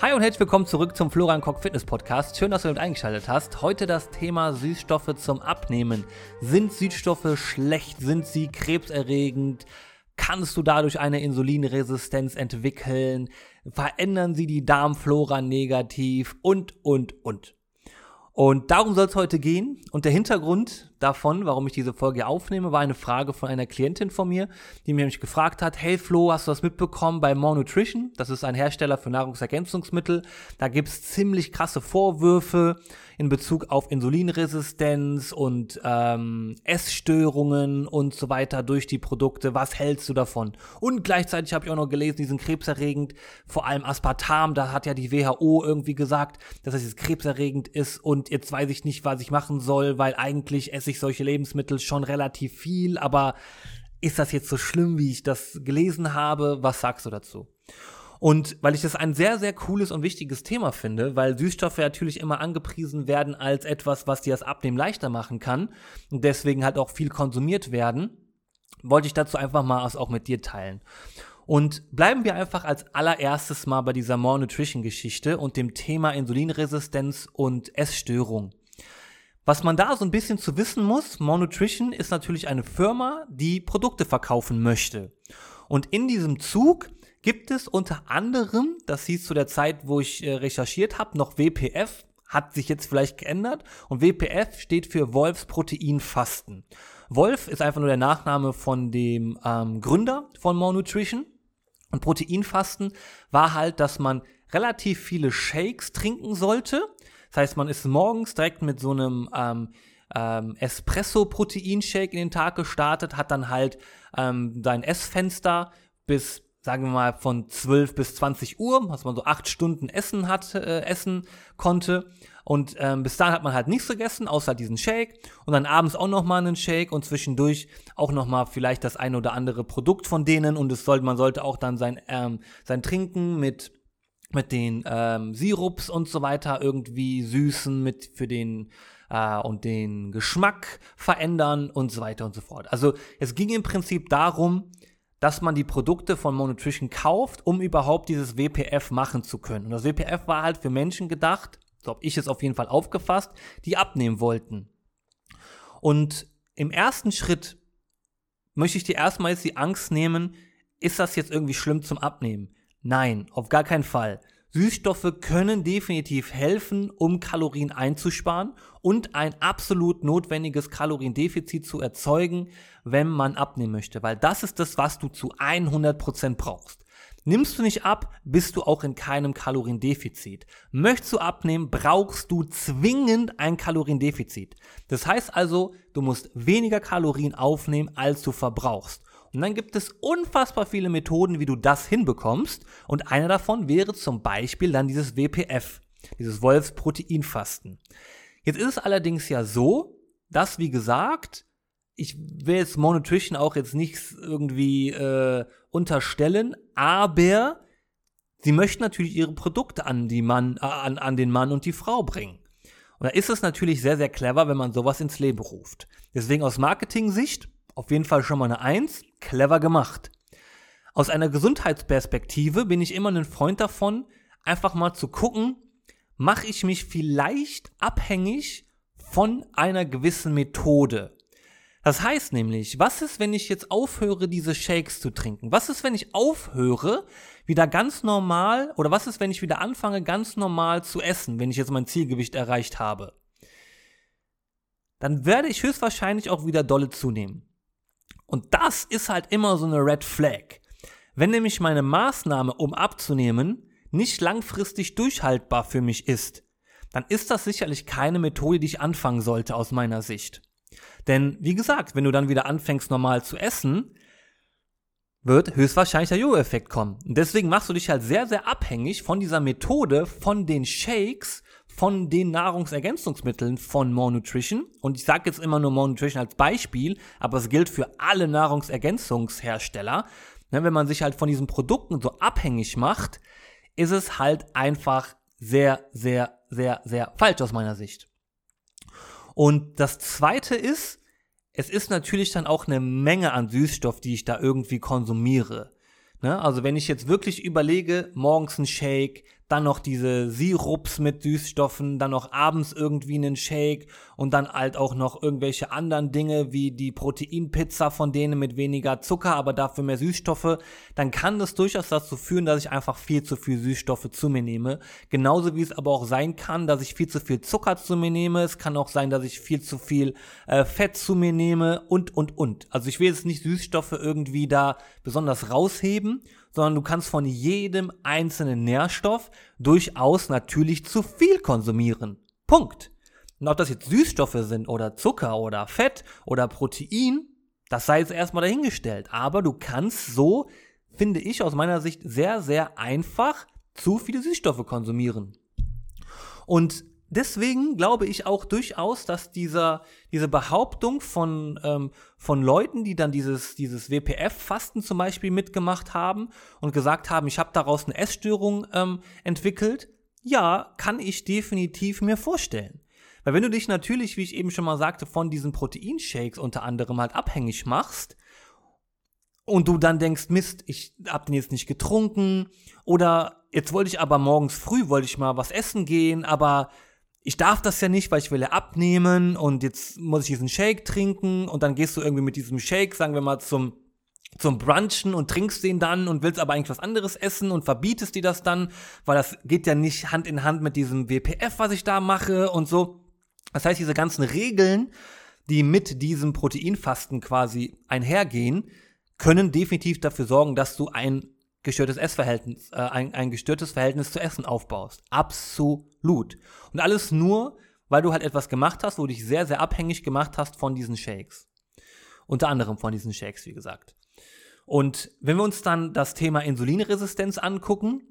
Hi und herzlich willkommen zurück zum Florian Koch Fitness Podcast. Schön, dass du mit eingeschaltet hast. Heute das Thema Süßstoffe zum Abnehmen. Sind Süßstoffe schlecht? Sind sie krebserregend? Kannst du dadurch eine Insulinresistenz entwickeln? Verändern sie die Darmflora negativ? Und, und, und. Und darum soll es heute gehen. Und der Hintergrund davon, warum ich diese Folge aufnehme, war eine Frage von einer Klientin von mir, die mir nämlich gefragt hat, hey Flo, hast du das mitbekommen bei More Nutrition? Das ist ein Hersteller für Nahrungsergänzungsmittel. Da gibt's ziemlich krasse Vorwürfe in Bezug auf Insulinresistenz und ähm, Essstörungen und so weiter durch die Produkte. Was hältst du davon? Und gleichzeitig habe ich auch noch gelesen, die sind krebserregend, vor allem Aspartam, da hat ja die WHO irgendwie gesagt, dass es krebserregend ist und jetzt weiß ich nicht, was ich machen soll, weil eigentlich esse ich solche Lebensmittel schon relativ viel, aber ist das jetzt so schlimm, wie ich das gelesen habe? Was sagst du dazu? Und weil ich das ein sehr, sehr cooles und wichtiges Thema finde, weil Süßstoffe natürlich immer angepriesen werden als etwas, was dir das Abnehmen leichter machen kann und deswegen halt auch viel konsumiert werden, wollte ich dazu einfach mal auch mit dir teilen. Und bleiben wir einfach als allererstes mal bei dieser More Nutrition Geschichte und dem Thema Insulinresistenz und Essstörung. Was man da so ein bisschen zu wissen muss, More Nutrition ist natürlich eine Firma, die Produkte verkaufen möchte. Und in diesem Zug gibt es unter anderem, das hieß zu der Zeit, wo ich äh, recherchiert habe, noch WPF, hat sich jetzt vielleicht geändert. Und WPF steht für Wolfsproteinfasten. Wolf ist einfach nur der Nachname von dem ähm, Gründer von More Nutrition. Und Proteinfasten war halt, dass man relativ viele Shakes trinken sollte. Das heißt, man ist morgens direkt mit so einem ähm, ähm, Espresso-Proteinshake in den Tag gestartet, hat dann halt ähm, sein Essfenster bis sagen wir mal, von 12 bis 20 Uhr, dass man so acht Stunden Essen hat, äh, essen konnte. Und ähm, bis dahin hat man halt nichts gegessen, außer diesen Shake. Und dann abends auch nochmal einen Shake und zwischendurch auch nochmal vielleicht das ein oder andere Produkt von denen. Und es sollte, man sollte auch dann sein, ähm, sein Trinken mit mit den ähm, Sirups und so weiter irgendwie süßen, mit für den äh, und den Geschmack verändern und so weiter und so fort. Also es ging im Prinzip darum, dass man die Produkte von Monutrition kauft, um überhaupt dieses WPF machen zu können. Und das WPF war halt für Menschen gedacht, so habe ich es auf jeden Fall aufgefasst, die abnehmen wollten. Und im ersten Schritt möchte ich dir erstmal jetzt die Angst nehmen, ist das jetzt irgendwie schlimm zum Abnehmen? Nein, auf gar keinen Fall. Süßstoffe können definitiv helfen, um Kalorien einzusparen und ein absolut notwendiges Kaloriendefizit zu erzeugen, wenn man abnehmen möchte, weil das ist das, was du zu 100% brauchst. Nimmst du nicht ab, bist du auch in keinem Kaloriendefizit. Möchtest du abnehmen, brauchst du zwingend ein Kaloriendefizit. Das heißt also, du musst weniger Kalorien aufnehmen, als du verbrauchst. Und dann gibt es unfassbar viele Methoden, wie du das hinbekommst. Und eine davon wäre zum Beispiel dann dieses WPF, dieses Wolfsproteinfasten. Jetzt ist es allerdings ja so, dass, wie gesagt, ich will jetzt Monutrition auch jetzt nichts irgendwie äh, unterstellen, aber sie möchten natürlich ihre Produkte an, die Mann, äh, an, an den Mann und die Frau bringen. Und da ist es natürlich sehr, sehr clever, wenn man sowas ins Leben ruft. Deswegen aus Marketing-Sicht auf jeden Fall schon mal eine Eins, clever gemacht. Aus einer Gesundheitsperspektive bin ich immer ein Freund davon, einfach mal zu gucken, mache ich mich vielleicht abhängig von einer gewissen Methode. Das heißt nämlich, was ist, wenn ich jetzt aufhöre, diese Shakes zu trinken? Was ist, wenn ich aufhöre, wieder ganz normal, oder was ist, wenn ich wieder anfange, ganz normal zu essen, wenn ich jetzt mein Zielgewicht erreicht habe? Dann werde ich höchstwahrscheinlich auch wieder dolle zunehmen. Und das ist halt immer so eine Red Flag. Wenn nämlich meine Maßnahme, um abzunehmen, nicht langfristig durchhaltbar für mich ist, dann ist das sicherlich keine Methode, die ich anfangen sollte aus meiner Sicht. Denn wie gesagt, wenn du dann wieder anfängst normal zu essen, wird höchstwahrscheinlich der Jojo-Effekt kommen. Und deswegen machst du dich halt sehr, sehr abhängig von dieser Methode, von den Shakes, von den Nahrungsergänzungsmitteln von More Nutrition. Und ich sage jetzt immer nur More Nutrition als Beispiel, aber es gilt für alle Nahrungsergänzungshersteller. Ne, wenn man sich halt von diesen Produkten so abhängig macht, ist es halt einfach sehr, sehr, sehr, sehr falsch aus meiner Sicht. Und das zweite ist, es ist natürlich dann auch eine Menge an Süßstoff, die ich da irgendwie konsumiere. Ne? Also wenn ich jetzt wirklich überlege, morgens ein Shake, dann noch diese Sirups mit Süßstoffen, dann noch abends irgendwie einen Shake und dann halt auch noch irgendwelche anderen Dinge wie die Proteinpizza von denen mit weniger Zucker, aber dafür mehr Süßstoffe, dann kann das durchaus dazu führen, dass ich einfach viel zu viel Süßstoffe zu mir nehme. Genauso wie es aber auch sein kann, dass ich viel zu viel Zucker zu mir nehme. Es kann auch sein, dass ich viel zu viel äh, Fett zu mir nehme und, und, und. Also ich will jetzt nicht Süßstoffe irgendwie da besonders rausheben, sondern du kannst von jedem einzelnen Nährstoff durchaus natürlich zu viel konsumieren. Punkt. Und ob das jetzt Süßstoffe sind oder Zucker oder Fett oder Protein, das sei jetzt erstmal dahingestellt. Aber du kannst so, finde ich aus meiner Sicht, sehr, sehr einfach zu viele Süßstoffe konsumieren. Und deswegen glaube ich auch durchaus, dass dieser, diese Behauptung von, ähm, von Leuten, die dann dieses, dieses WPF-Fasten zum Beispiel mitgemacht haben und gesagt haben, ich habe daraus eine Essstörung ähm, entwickelt, ja, kann ich definitiv mir vorstellen. Weil wenn du dich natürlich, wie ich eben schon mal sagte, von diesen Proteinshakes unter anderem halt abhängig machst und du dann denkst, Mist, ich hab den jetzt nicht getrunken oder jetzt wollte ich aber morgens früh, wollte ich mal was essen gehen, aber ich darf das ja nicht, weil ich will ja abnehmen und jetzt muss ich diesen Shake trinken und dann gehst du irgendwie mit diesem Shake, sagen wir mal, zum zum Brunchen und trinkst den dann und willst aber eigentlich was anderes essen und verbietest dir das dann, weil das geht ja nicht Hand in Hand mit diesem WPF, was ich da mache und so. Das heißt, diese ganzen Regeln, die mit diesem Proteinfasten quasi einhergehen, können definitiv dafür sorgen, dass du ein gestörtes Essverhältnis, äh, ein, ein gestörtes Verhältnis zu Essen aufbaust. Absolut. Und alles nur, weil du halt etwas gemacht hast, wo du dich sehr, sehr abhängig gemacht hast von diesen Shakes. Unter anderem von diesen Shakes, wie gesagt. Und wenn wir uns dann das Thema Insulinresistenz angucken,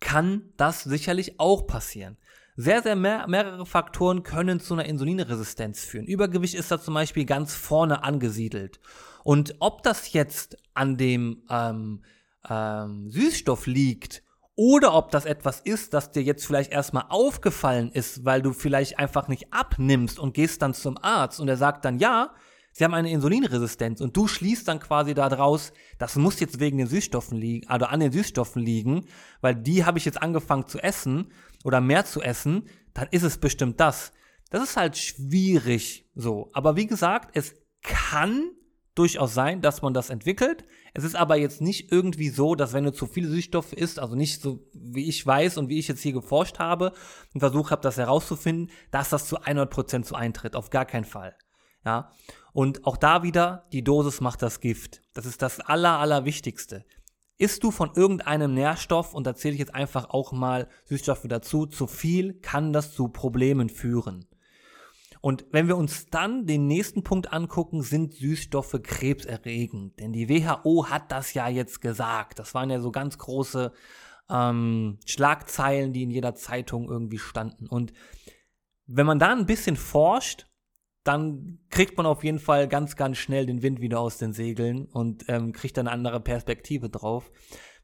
kann das sicherlich auch passieren. Sehr, sehr mehr, mehrere Faktoren können zu einer Insulinresistenz führen. Übergewicht ist da zum Beispiel ganz vorne angesiedelt. Und ob das jetzt an dem ähm, ähm, Süßstoff liegt oder ob das etwas ist, das dir jetzt vielleicht erstmal aufgefallen ist, weil du vielleicht einfach nicht abnimmst und gehst dann zum Arzt und er sagt dann, ja, sie haben eine Insulinresistenz und du schließt dann quasi daraus, das muss jetzt wegen den Süßstoffen liegen, also an den Süßstoffen liegen, weil die habe ich jetzt angefangen zu essen oder mehr zu essen, dann ist es bestimmt das. Das ist halt schwierig so. Aber wie gesagt, es kann durchaus sein, dass man das entwickelt. Es ist aber jetzt nicht irgendwie so, dass wenn du zu viele Süßstoffe isst, also nicht so wie ich weiß und wie ich jetzt hier geforscht habe und versucht habe, das herauszufinden, dass das zu 100% so eintritt. Auf gar keinen Fall. Ja. Und auch da wieder, die Dosis macht das Gift. Das ist das aller, allerwichtigste. Isst du von irgendeinem Nährstoff, und da zähle ich jetzt einfach auch mal Süßstoffe dazu, zu viel, kann das zu Problemen führen. Und wenn wir uns dann den nächsten Punkt angucken, sind Süßstoffe krebserregend. Denn die WHO hat das ja jetzt gesagt. Das waren ja so ganz große ähm, Schlagzeilen, die in jeder Zeitung irgendwie standen. Und wenn man da ein bisschen forscht, dann kriegt man auf jeden Fall ganz, ganz schnell den Wind wieder aus den Segeln und ähm, kriegt eine andere Perspektive drauf.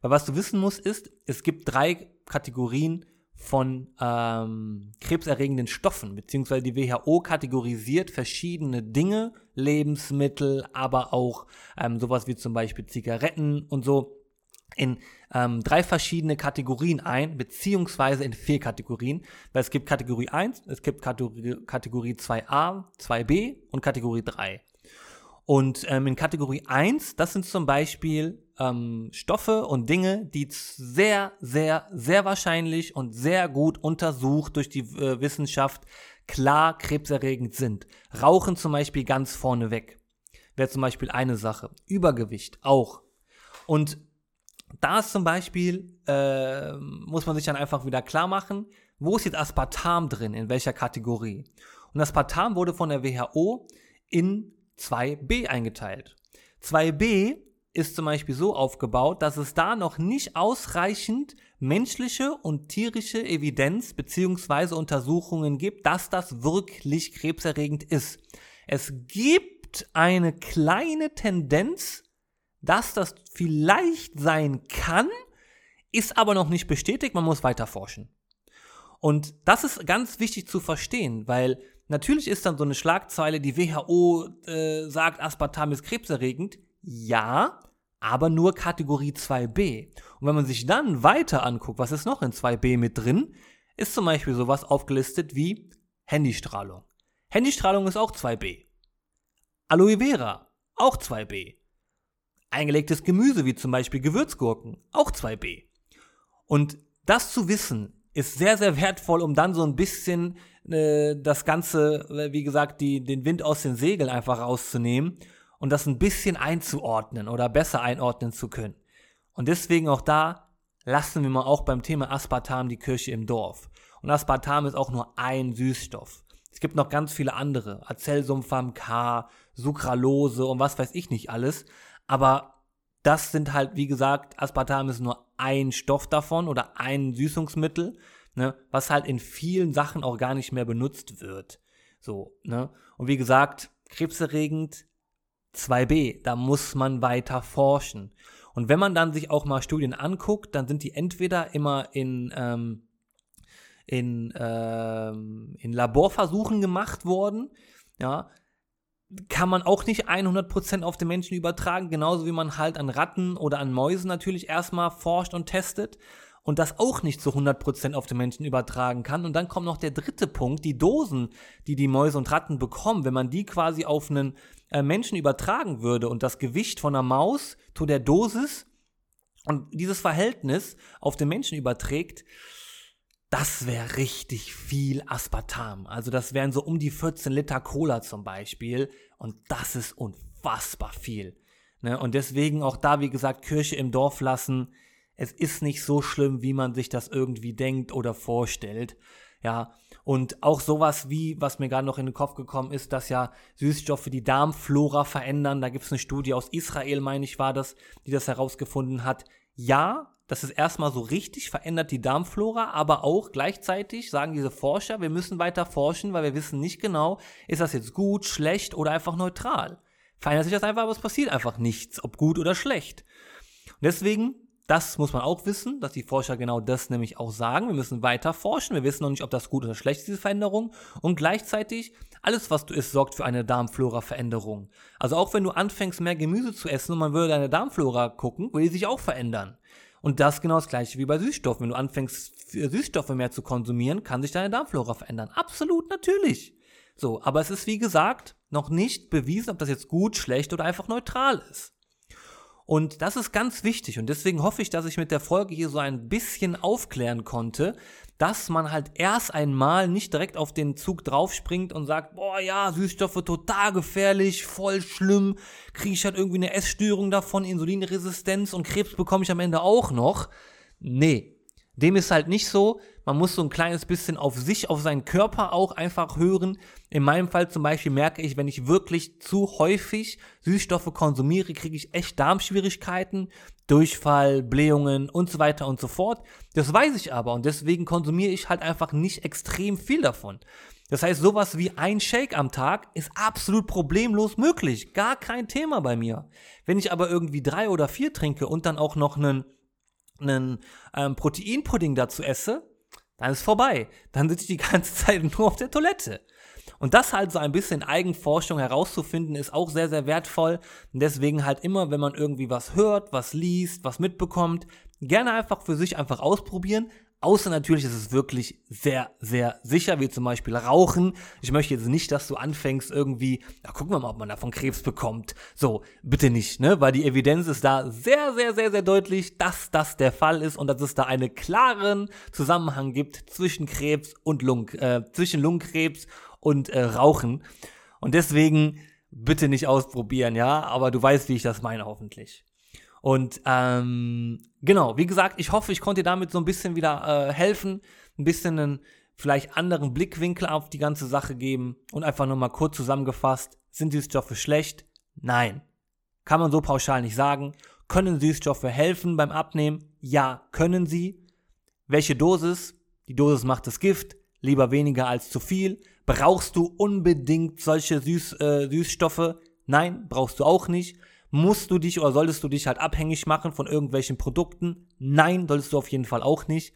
Weil was du wissen musst, ist, es gibt drei Kategorien von ähm, krebserregenden Stoffen, beziehungsweise die WHO kategorisiert verschiedene Dinge, Lebensmittel, aber auch ähm, sowas wie zum Beispiel Zigaretten und so in ähm, drei verschiedene Kategorien ein, beziehungsweise in vier Kategorien, weil es gibt Kategorie 1, es gibt Kategorie, Kategorie 2a, 2b und Kategorie 3. Und ähm, in Kategorie 1, das sind zum Beispiel ähm, Stoffe und Dinge, die sehr, sehr, sehr wahrscheinlich und sehr gut untersucht durch die äh, Wissenschaft klar krebserregend sind. Rauchen zum Beispiel ganz vorne weg. Wäre zum Beispiel eine Sache. Übergewicht auch. Und da ist zum Beispiel, äh, muss man sich dann einfach wieder klar machen, wo ist jetzt Aspartam drin, in welcher Kategorie. Und Aspartam wurde von der WHO in 2b eingeteilt. 2b ist zum Beispiel so aufgebaut, dass es da noch nicht ausreichend menschliche und tierische Evidenz bzw. Untersuchungen gibt, dass das wirklich krebserregend ist. Es gibt eine kleine Tendenz, dass das vielleicht sein kann, ist aber noch nicht bestätigt, man muss weiter forschen. Und das ist ganz wichtig zu verstehen, weil Natürlich ist dann so eine Schlagzeile, die WHO äh, sagt, Aspartam ist krebserregend. Ja, aber nur Kategorie 2b. Und wenn man sich dann weiter anguckt, was ist noch in 2b mit drin, ist zum Beispiel sowas aufgelistet wie Handystrahlung. Handystrahlung ist auch 2b. Aloe Vera, auch 2b. Eingelegtes Gemüse, wie zum Beispiel Gewürzgurken, auch 2b. Und das zu wissen, ist sehr, sehr wertvoll, um dann so ein bisschen äh, das Ganze, äh, wie gesagt, die, den Wind aus den Segeln einfach rauszunehmen und das ein bisschen einzuordnen oder besser einordnen zu können. Und deswegen auch da lassen wir mal auch beim Thema Aspartam die Kirche im Dorf. Und Aspartam ist auch nur ein Süßstoff. Es gibt noch ganz viele andere. Acylsulfam K, Sucralose und was weiß ich nicht alles. Aber das sind halt, wie gesagt, Aspartam ist nur ein Stoff davon oder ein Süßungsmittel, ne, was halt in vielen Sachen auch gar nicht mehr benutzt wird. So, ne? Und wie gesagt, krebserregend 2b, da muss man weiter forschen. Und wenn man dann sich auch mal Studien anguckt, dann sind die entweder immer in, ähm, in, ähm, in Laborversuchen gemacht worden, ja, kann man auch nicht 100% auf den Menschen übertragen, genauso wie man halt an Ratten oder an Mäusen natürlich erstmal forscht und testet und das auch nicht zu 100% auf den Menschen übertragen kann. Und dann kommt noch der dritte Punkt, die Dosen, die die Mäuse und Ratten bekommen, wenn man die quasi auf einen äh, Menschen übertragen würde und das Gewicht von einer Maus zu der Dosis und dieses Verhältnis auf den Menschen überträgt, das wäre richtig viel Aspartam. Also das wären so um die 14 Liter Cola zum Beispiel. Und das ist unfassbar viel. Ne? Und deswegen auch da, wie gesagt, Kirche im Dorf lassen. Es ist nicht so schlimm, wie man sich das irgendwie denkt oder vorstellt. Ja, und auch sowas wie, was mir gerade noch in den Kopf gekommen ist, dass ja Süßstoffe die Darmflora verändern. Da gibt es eine Studie aus Israel, meine ich, war das, die das herausgefunden hat. Ja, das ist erstmal so richtig, verändert die Darmflora, aber auch gleichzeitig sagen diese Forscher, wir müssen weiter forschen, weil wir wissen nicht genau, ist das jetzt gut, schlecht oder einfach neutral. Verändert sich das einfach, aber es passiert einfach nichts, ob gut oder schlecht. Und deswegen, das muss man auch wissen, dass die Forscher genau das nämlich auch sagen. Wir müssen weiter forschen. Wir wissen noch nicht, ob das gut oder schlecht ist, diese Veränderung. Und gleichzeitig, alles, was du isst, sorgt für eine Darmflora-Veränderung. Also auch wenn du anfängst, mehr Gemüse zu essen und man würde deine Darmflora gucken, würde die sich auch verändern. Und das genau das gleiche wie bei Süßstoffen. Wenn du anfängst, Süßstoffe mehr zu konsumieren, kann sich deine Darmflora verändern. Absolut, natürlich. So, aber es ist wie gesagt noch nicht bewiesen, ob das jetzt gut, schlecht oder einfach neutral ist. Und das ist ganz wichtig und deswegen hoffe ich, dass ich mit der Folge hier so ein bisschen aufklären konnte, dass man halt erst einmal nicht direkt auf den Zug draufspringt und sagt, boah ja, Süßstoffe total gefährlich, voll schlimm, kriege ich halt irgendwie eine Essstörung davon, Insulinresistenz und Krebs bekomme ich am Ende auch noch. Nee, dem ist halt nicht so. Man muss so ein kleines bisschen auf sich, auf seinen Körper auch einfach hören. In meinem Fall zum Beispiel merke ich, wenn ich wirklich zu häufig Süßstoffe konsumiere, kriege ich echt Darmschwierigkeiten, Durchfall, Blähungen und so weiter und so fort. Das weiß ich aber und deswegen konsumiere ich halt einfach nicht extrem viel davon. Das heißt, sowas wie ein Shake am Tag ist absolut problemlos möglich. Gar kein Thema bei mir. Wenn ich aber irgendwie drei oder vier trinke und dann auch noch einen einen ähm, Proteinpudding dazu esse, dann ist vorbei. Dann sitze ich die ganze Zeit nur auf der Toilette. Und das halt so ein bisschen Eigenforschung herauszufinden, ist auch sehr, sehr wertvoll. Und deswegen halt immer, wenn man irgendwie was hört, was liest, was mitbekommt, gerne einfach für sich einfach ausprobieren, Außer natürlich ist es wirklich sehr, sehr sicher, wie zum Beispiel Rauchen. Ich möchte jetzt nicht, dass du anfängst irgendwie, ja, gucken wir mal, ob man davon Krebs bekommt. So, bitte nicht, ne? Weil die Evidenz ist da sehr, sehr, sehr, sehr deutlich, dass das der Fall ist und dass es da einen klaren Zusammenhang gibt zwischen Krebs und Lung, äh, zwischen Lungenkrebs und äh, Rauchen. Und deswegen bitte nicht ausprobieren, ja? Aber du weißt, wie ich das meine, hoffentlich. Und ähm, genau, wie gesagt, ich hoffe, ich konnte dir damit so ein bisschen wieder äh, helfen, ein bisschen einen vielleicht anderen Blickwinkel auf die ganze Sache geben und einfach nur mal kurz zusammengefasst, sind Süßstoffe schlecht? Nein. Kann man so pauschal nicht sagen. Können Süßstoffe helfen beim Abnehmen? Ja, können sie. Welche Dosis? Die Dosis macht das Gift. Lieber weniger als zu viel. Brauchst du unbedingt solche Süß, äh, Süßstoffe? Nein, brauchst du auch nicht. Musst du dich oder solltest du dich halt abhängig machen von irgendwelchen Produkten? Nein, solltest du auf jeden Fall auch nicht.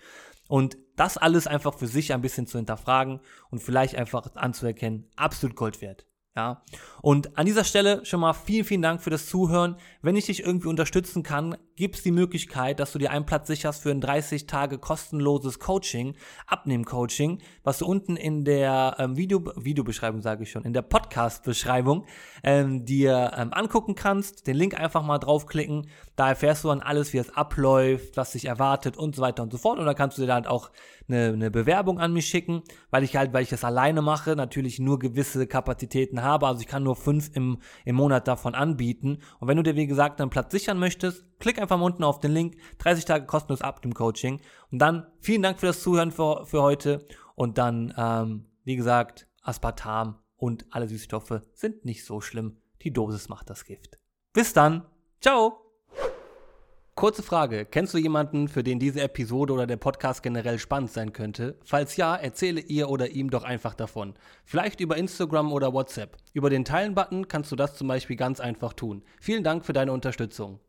Und das alles einfach für sich ein bisschen zu hinterfragen und vielleicht einfach anzuerkennen, absolut Gold wert. Ja, und an dieser Stelle schon mal vielen, vielen Dank für das Zuhören. Wenn ich dich irgendwie unterstützen kann, gibt es die Möglichkeit, dass du dir einen Platz sicherst für ein 30 Tage kostenloses Coaching, Abnehmen-Coaching, was du unten in der ähm, Video, Videobeschreibung, sage ich schon, in der Podcast-Beschreibung ähm, dir ähm, angucken kannst. Den Link einfach mal draufklicken. Da erfährst du dann alles, wie es abläuft, was sich erwartet und so weiter und so fort. Und da kannst du dir dann halt auch eine, eine Bewerbung an mich schicken, weil ich halt, weil ich das alleine mache, natürlich nur gewisse Kapazitäten habe. Also ich kann nur fünf im, im Monat davon anbieten. Und wenn du dir, wie gesagt, einen Platz sichern möchtest, klick einfach mal unten auf den Link. 30 Tage kostenlos ab dem Coaching. Und dann vielen Dank für das Zuhören für, für heute. Und dann, ähm, wie gesagt, Aspartam und alle Süßstoffe sind nicht so schlimm. Die Dosis macht das Gift. Bis dann. Ciao. Kurze Frage, kennst du jemanden, für den diese Episode oder der Podcast generell spannend sein könnte? Falls ja, erzähle ihr oder ihm doch einfach davon. Vielleicht über Instagram oder WhatsApp. Über den Teilen-Button kannst du das zum Beispiel ganz einfach tun. Vielen Dank für deine Unterstützung.